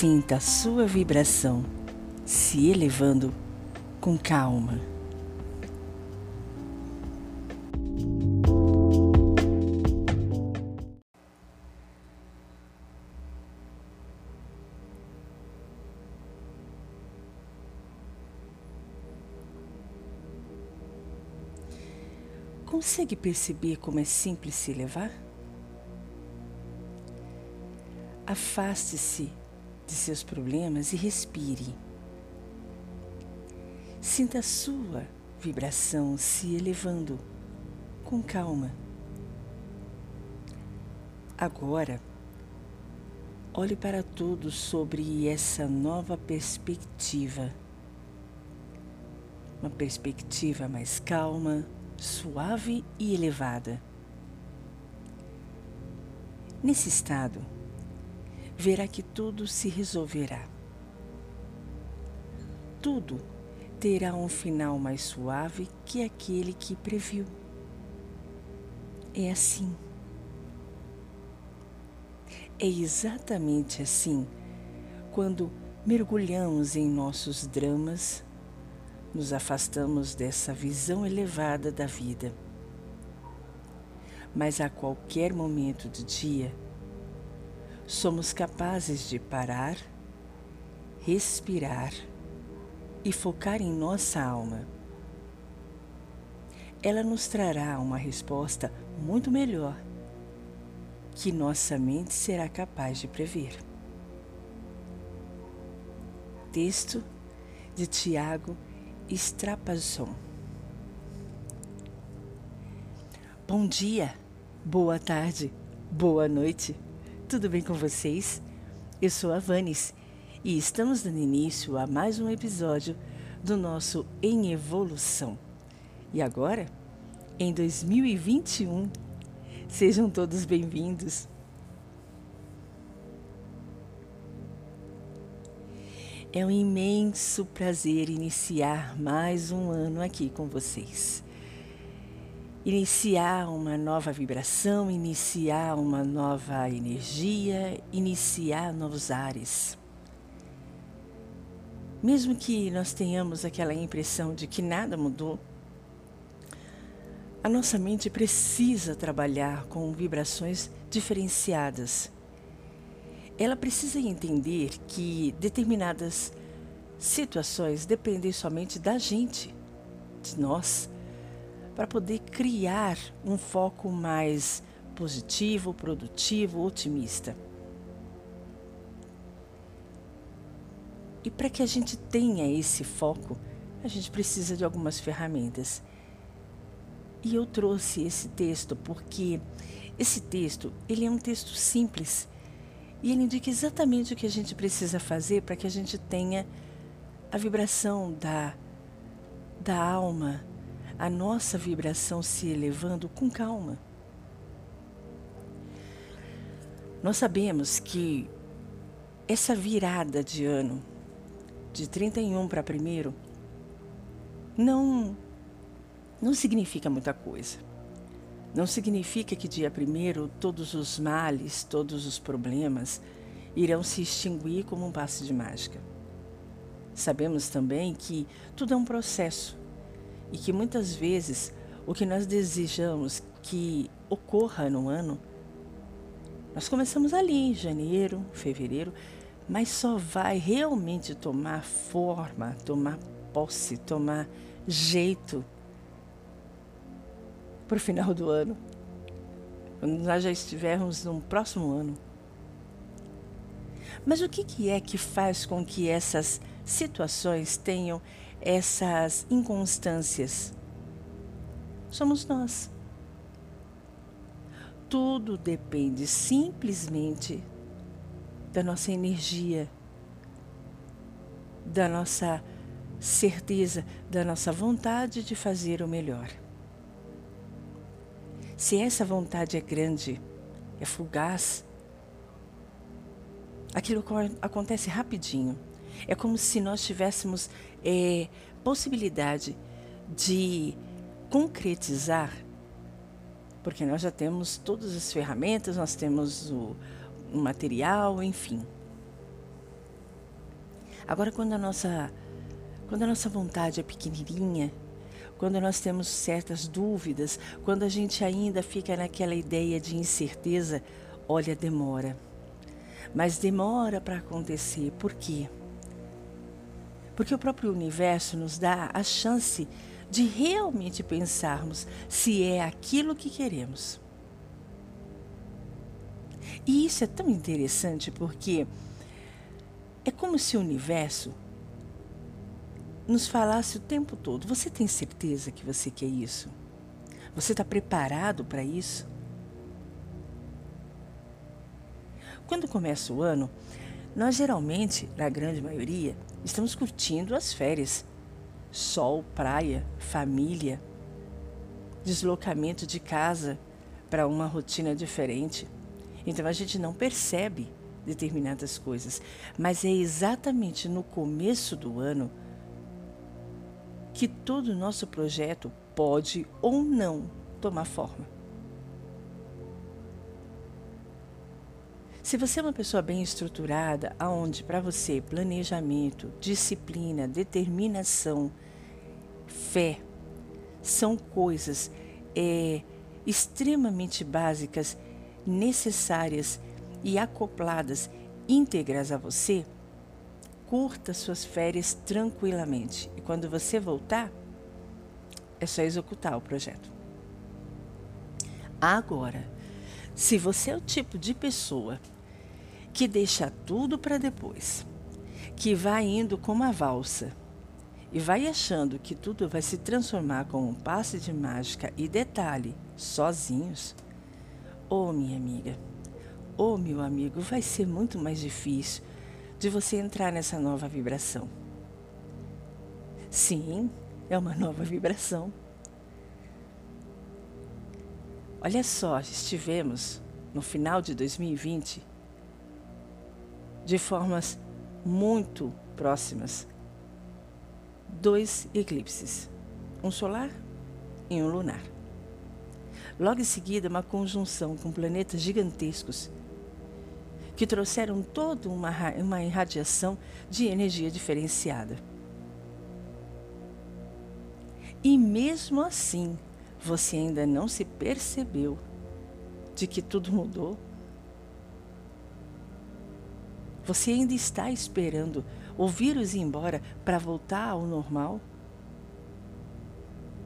Sinta a sua vibração se elevando com calma. Consegue perceber como é simples se elevar? Afaste-se de seus problemas e respire. Sinta a sua vibração se elevando com calma. Agora, olhe para tudo sobre essa nova perspectiva. Uma perspectiva mais calma, suave e elevada. Nesse estado, verá que tudo se resolverá. Tudo terá um final mais suave que aquele que previu. É assim. É exatamente assim quando mergulhamos em nossos dramas, nos afastamos dessa visão elevada da vida. Mas a qualquer momento do dia, somos capazes de parar, respirar e focar em nossa alma. Ela nos trará uma resposta muito melhor que nossa mente será capaz de prever. Texto de Tiago Strapazon. Bom dia, boa tarde, boa noite. Tudo bem com vocês? Eu sou a Vanes e estamos dando início a mais um episódio do nosso Em Evolução. E agora, em 2021, sejam todos bem-vindos. É um imenso prazer iniciar mais um ano aqui com vocês iniciar uma nova vibração, iniciar uma nova energia, iniciar novos ares. Mesmo que nós tenhamos aquela impressão de que nada mudou, a nossa mente precisa trabalhar com vibrações diferenciadas. Ela precisa entender que determinadas situações dependem somente da gente, de nós para poder criar um foco mais positivo, produtivo, otimista. E para que a gente tenha esse foco, a gente precisa de algumas ferramentas. E eu trouxe esse texto porque esse texto, ele é um texto simples e ele indica exatamente o que a gente precisa fazer para que a gente tenha a vibração da da alma, a nossa vibração se elevando com calma. Nós sabemos que essa virada de ano, de 31 para primeiro, não, não significa muita coisa. Não significa que dia primeiro todos os males, todos os problemas irão se extinguir como um passe de mágica. Sabemos também que tudo é um processo e que muitas vezes o que nós desejamos que ocorra no ano, nós começamos ali em janeiro, fevereiro, mas só vai realmente tomar forma, tomar posse, tomar jeito para o final do ano, quando nós já estivermos no próximo ano. Mas o que, que é que faz com que essas situações tenham essas inconstâncias? Somos nós. Tudo depende simplesmente da nossa energia, da nossa certeza, da nossa vontade de fazer o melhor. Se essa vontade é grande, é fugaz, aquilo acontece rapidinho. É como se nós tivéssemos é, possibilidade de concretizar, porque nós já temos todas as ferramentas, nós temos o, o material, enfim. Agora, quando a nossa quando a nossa vontade é pequenininha, quando nós temos certas dúvidas, quando a gente ainda fica naquela ideia de incerteza, olha, demora. Mas demora para acontecer. Por quê? Porque o próprio universo nos dá a chance de realmente pensarmos se é aquilo que queremos. E isso é tão interessante porque é como se o universo nos falasse o tempo todo: Você tem certeza que você quer isso? Você está preparado para isso? Quando começa o ano, nós geralmente, na grande maioria, estamos curtindo as férias. Sol, praia, família, deslocamento de casa para uma rotina diferente. Então a gente não percebe determinadas coisas, mas é exatamente no começo do ano que todo o nosso projeto pode ou não tomar forma. Se você é uma pessoa bem estruturada, aonde para você planejamento, disciplina, determinação, fé são coisas é, extremamente básicas, necessárias e acopladas, íntegras a você, curta suas férias tranquilamente. E quando você voltar, é só executar o projeto. Agora, se você é o tipo de pessoa que deixa tudo para depois, que vai indo como a valsa e vai achando que tudo vai se transformar com um passe de mágica e detalhe, sozinhos, oh, minha amiga, oh, meu amigo, vai ser muito mais difícil de você entrar nessa nova vibração. Sim, é uma nova vibração. Olha só, estivemos no final de 2020 de formas muito próximas. Dois eclipses, um solar e um lunar. Logo em seguida, uma conjunção com planetas gigantescos que trouxeram toda uma, uma irradiação de energia diferenciada. E mesmo assim, você ainda não se percebeu de que tudo mudou? Você ainda está esperando o vírus ir embora para voltar ao normal?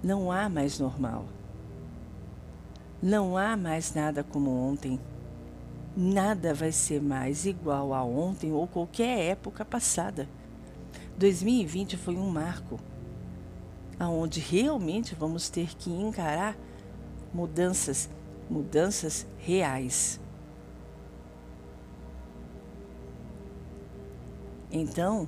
Não há mais normal. Não há mais nada como ontem. Nada vai ser mais igual a ontem ou qualquer época passada. 2020 foi um marco aonde realmente vamos ter que encarar mudanças, mudanças reais. Então,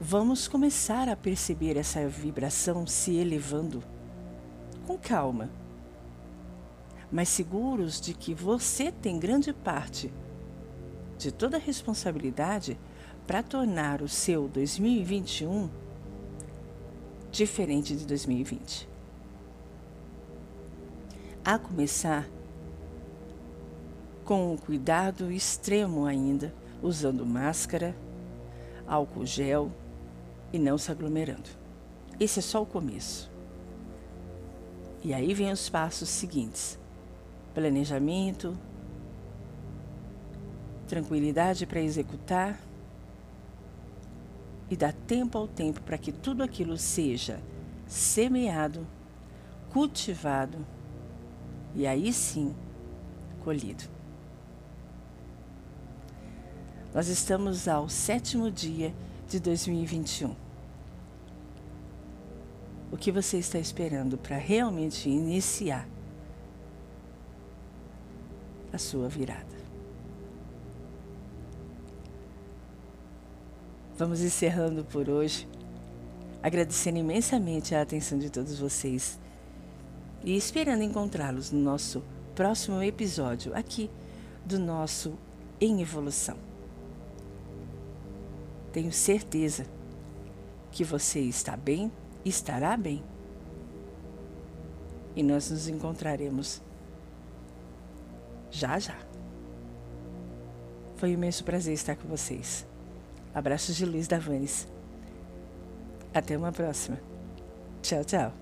vamos começar a perceber essa vibração se elevando com calma mas seguros de que você tem grande parte de toda a responsabilidade para tornar o seu 2021 diferente de 2020. A começar com um cuidado extremo ainda, usando máscara, álcool gel e não se aglomerando. Esse é só o começo. E aí vem os passos seguintes planejamento, tranquilidade para executar e dar tempo ao tempo para que tudo aquilo seja semeado, cultivado e aí sim colhido. Nós estamos ao sétimo dia de 2021. O que você está esperando para realmente iniciar a sua virada. vamos encerrando por hoje, agradecendo imensamente a atenção de todos vocês e esperando encontrá-los no nosso próximo episódio aqui do nosso Em Evolução. Tenho certeza que você está bem, estará bem. E nós nos encontraremos já já. Foi um imenso prazer estar com vocês. Abraços de luz da Vanes. Até uma próxima. Tchau, tchau.